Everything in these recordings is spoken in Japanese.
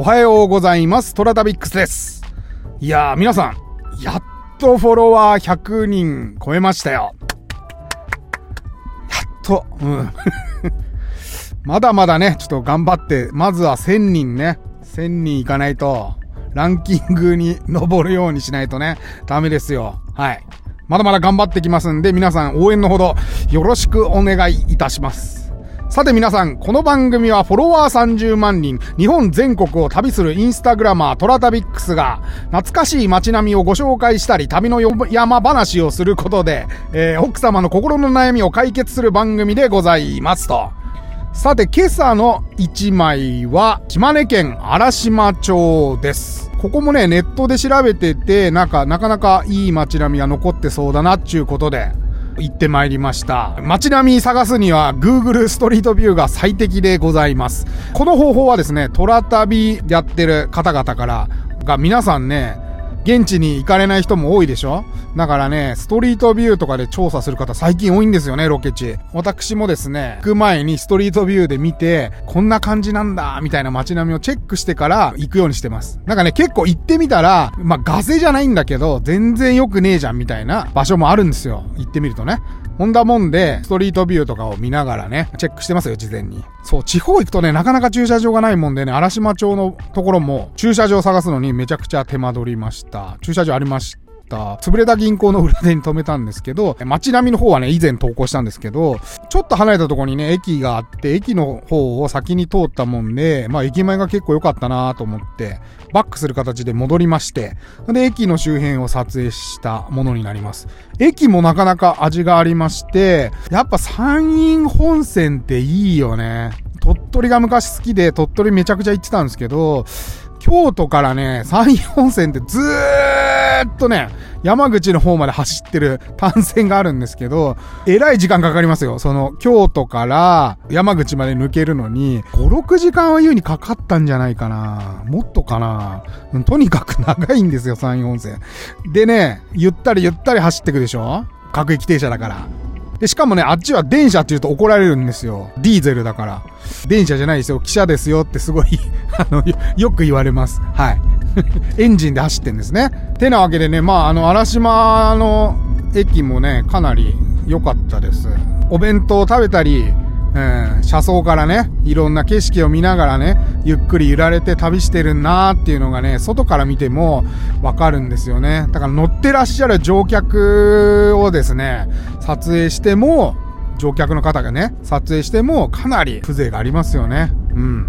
おはようございます。トラタビックスです。いやー、皆さん、やっとフォロワー100人超えましたよ。やっと、うん。まだまだね、ちょっと頑張って、まずは1000人ね、1000人いかないと、ランキングに上るようにしないとね、ダメですよ。はい。まだまだ頑張ってきますんで、皆さん応援のほどよろしくお願いいたします。さて皆さん、この番組はフォロワー30万人、日本全国を旅するインスタグラマートラタビックスが、懐かしい街並みをご紹介したり、旅の山話をすることで、えー奥様の心の悩みを解決する番組でございますと。さて、今朝の一枚は、島根県荒島町です。ここもね、ネットで調べてて、なんか、なかなかいい街並みが残ってそうだなっていうことで、行ってまいりました。街並み探すには Google ストリートビューが最適でございます。この方法はですね、トラ旅やってる方々から、が皆さんね、現地に行かれない人も多いでしょ？だからね、ストリートビューとかで調査する方最近多いんですよね、ロケ地。私もですね、行く前にストリートビューで見て、こんな感じなんだ、みたいな街並みをチェックしてから行くようにしてます。なんかね、結構行ってみたら、まあ、ガセじゃないんだけど、全然良くねえじゃん、みたいな場所もあるんですよ。行ってみるとね。ほんだもんで、ストリートビューとかを見ながらね、チェックしてますよ、事前に。そう、地方行くとね、なかなか駐車場がないもんでね、荒島町のところも、駐車場探すのにめちゃくちゃ手間取りました。駐車場ありました。潰れた銀行の裏手に止めたんですけど、街並みの方はね、以前投稿したんですけど、ちょっと離れたところにね、駅があって、駅の方を先に通ったもんで、まあ駅前が結構良かったなと思って、バックする形で戻りまして、で、駅の周辺を撮影したものになります。駅もなかなか味がありまして、やっぱ山陰本線っていいよね。鳥取が昔好きで、鳥取めちゃくちゃ行ってたんですけど、京都からね、山陰本線ってずーっとね、山口の方まで走ってる単線があるんですけど、えらい時間かかりますよ。その、京都から山口まで抜けるのに、5、6時間は優にかかったんじゃないかな。もっとかな。とにかく長いんですよ、山陰本線。でね、ゆったりゆったり走ってくでしょ各駅停車だから。で、しかもね、あっちは電車って言うと怒られるんですよ。ディーゼルだから。電車じゃないですよ。汽車ですよってすごい あの、よく言われます。はい。エンジンで走ってんですね。てなわけでね、まあ、あの、荒島の駅もね、かなり良かったです。お弁当を食べたり、うん、車窓からね、いろんな景色を見ながらね、ゆっくり揺られて旅してるなーっていうのがね、外から見てもわかるんですよね。だから乗ってらっしゃる乗客をですね、撮影しても、乗客の方がね、撮影してもかなり風情がありますよね。うん。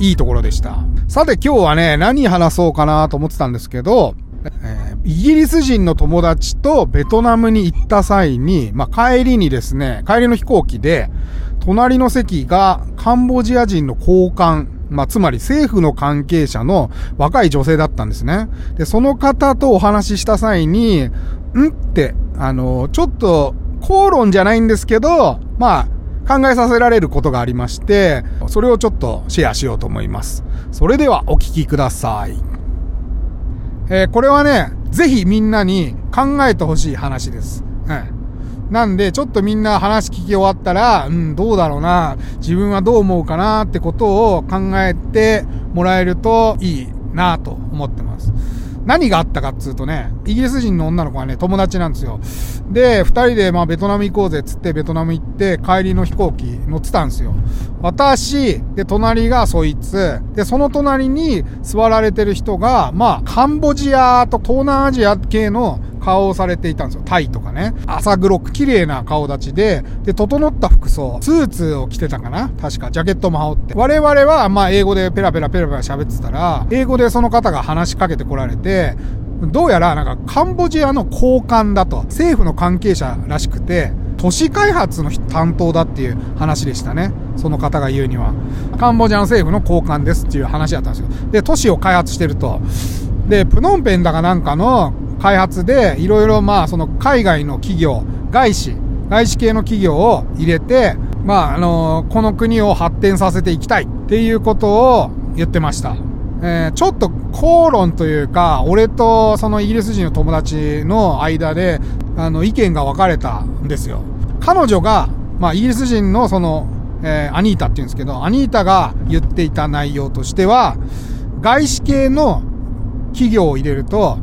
いいところでした。さて今日はね、何話そうかなと思ってたんですけど、えーイギリス人の友達とベトナムに行った際に、まあ、帰りにですね、帰りの飛行機で、隣の席がカンボジア人の高官、まあ、つまり政府の関係者の若い女性だったんですね。で、その方とお話しした際に、んって、あの、ちょっと、口論じゃないんですけど、まあ、考えさせられることがありまして、それをちょっとシェアしようと思います。それではお聞きください。えーこれはね、ぜひみんなに考えてほしい話です。うん。なんで、ちょっとみんな話聞き終わったら、うん、どうだろうな、自分はどう思うかなってことを考えてもらえるといいなと思ってます。何があったかっつうとね、イギリス人の女の子がね、友達なんですよ。で、二人でまあベトナム行こうぜっつってベトナム行って帰りの飛行機乗ってたんですよ。私、で、隣がそいつ、で、その隣に座られてる人が、まあ、カンボジアと東南アジア系の顔をされていたんですよ。タイとかね。朝黒く綺麗な顔立ちで、で、整った服装、スーツを着てたかな確か、ジャケットも羽織って。我々は、まあ、英語でペラペラペラペラ喋ってたら、英語でその方が話しかけてこられて、どうやら、なんか、カンボジアの高官だと、政府の関係者らしくて、都市開発の担当だっていう話でしたね。その方が言うには。カンボジアの政府の高官ですっていう話だったんですよ。で、都市を開発してると。で、プノンペンだかなんかの開発で、いろいろまあ、その海外の企業、外資、外資系の企業を入れて、まあ、あのこの国を発展させていきたいっていうことを言ってました。えちょっと口論というか、俺とそのイギリス人の友達の間で、あの、意見が分かれたんですよ。彼女が、まあ、イギリス人のその、えアニータって言うんですけど、アニータが言っていた内容としては、外資系の企業を入れると、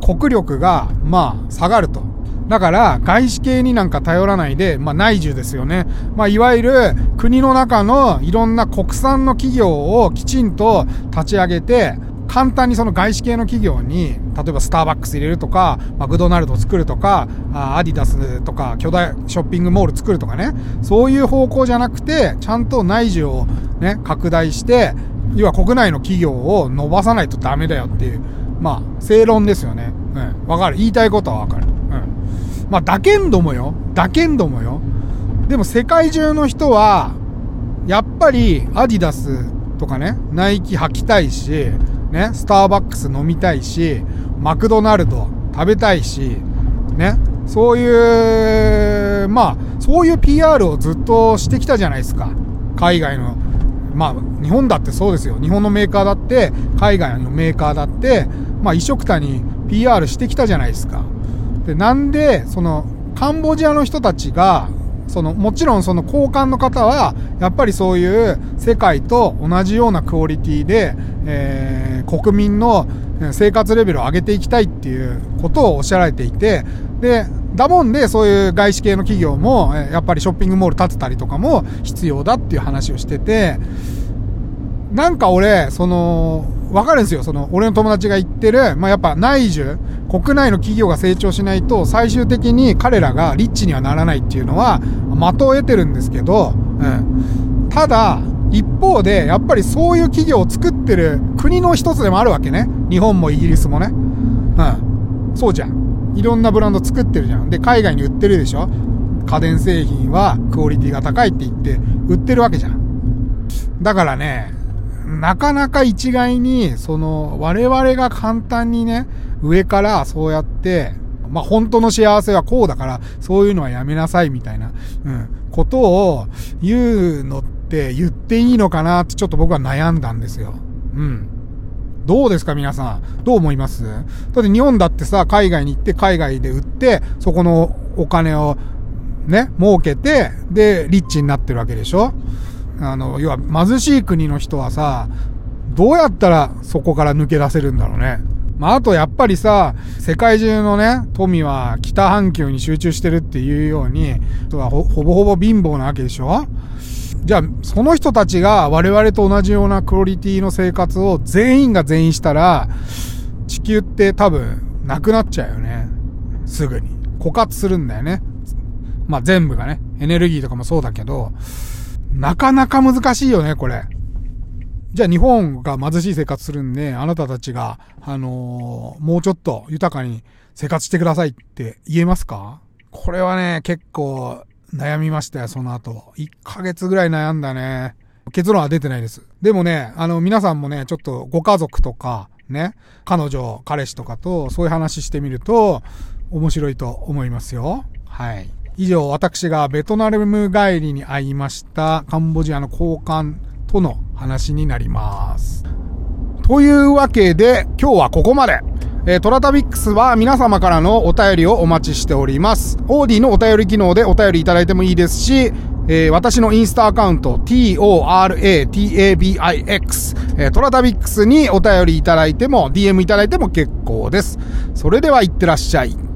国力が、まあ、下がると。だから、外資系になんか頼らないで、まあ、内需ですよね。まあ、いわゆる国の中のいろんな国産の企業をきちんと立ち上げて、簡単にその外資系の企業に、例えばスターバックス入れるとか、マクドナルド作るとか、アディダスとか、巨大ショッピングモール作るとかね、そういう方向じゃなくて、ちゃんと内需をね、拡大して、要は国内の企業を伸ばさないとダメだよっていう、まあ、正論ですよね。うん。わかる。言いたいことはわかる。うん。まあ、だけんどもよ。だけんどもよ。でも世界中の人は、やっぱりアディダスとかね、ナイキ履きたいし、ね、スターバックス飲みたいし、マクドナルド食べたいし、ね、そういう、まあ、そういう PR をずっとしてきたじゃないですか。海外のまあ、日本だってそうですよ。日本のメーカーだって、海外のメーカーだって、まあ、一緒くたに PR してきたじゃないですか。で、なんで、その、カンボジアの人たちが、その、もちろんその交換の方は、やっぱりそういう世界と同じようなクオリティで、えー、国民の生活レベルを上げていきたいっていうことをおっしゃられていて、で、だもんで、そういう外資系の企業も、やっぱりショッピングモール建てたりとかも必要だっていう話をしてて、なんか俺、その、わかるんですよ。その、俺の友達が言ってる、まあ、やっぱ内需、国内の企業が成長しないと、最終的に彼らがリッチにはならないっていうのは、的を得てるんですけど、うん。ただ、一方で、やっぱりそういう企業を作ってる国の一つでもあるわけね。日本もイギリスもね。うん。そうじゃん。いろんなブランド作ってるじゃん。で、海外に売ってるでしょ家電製品はクオリティが高いって言って売ってるわけじゃん。だからね、なかなか一概に、その、我々が簡単にね、上からそうやって、まあ、本当の幸せはこうだから、そういうのはやめなさいみたいな、うん、ことを言うのって言っていいのかなってちょっと僕は悩んだんですよ。うん。どうですか皆さん？どう思います？だって日本だってさ、海外に行って海外で売って、そこのお金をね、儲けて、で、リッチになってるわけでしょ？あの、要は貧しい国の人はさ、どうやったらそこから抜け出せるんだろうね。まあ、あとやっぱりさ、世界中のね、富は北半球に集中してるっていうように、ほほぼほぼ貧乏なわけでしょじゃあ、その人たちが我々と同じようなクオリティの生活を全員が全員したら、地球って多分なくなっちゃうよね。すぐに。枯渇するんだよね。まあ全部がね。エネルギーとかもそうだけど、なかなか難しいよね、これ。じゃあ日本が貧しい生活するんで、あなたたちが、あのー、もうちょっと豊かに生活してくださいって言えますか？これはね、結構悩みましたよ、その後。1ヶ月ぐらい悩んだね。結論は出てないです。でもね、あの、皆さんもね、ちょっとご家族とか、ね、彼女、彼氏とかと、そういう話してみると、面白いと思いますよ。はい。以上、私がベトナム帰りに会いましたカンボジアの交換との話になります。というわけで、今日はここまで。えー、トラタビックスは皆様からのお便りをお待ちしております。オーディのお便り機能でお便りいただいてもいいですし、えー、私のインスタアカウント、toratabix、えー、トラタビックスにお便りいただいても、DM いただいても結構です。それでは、いってらっしゃい。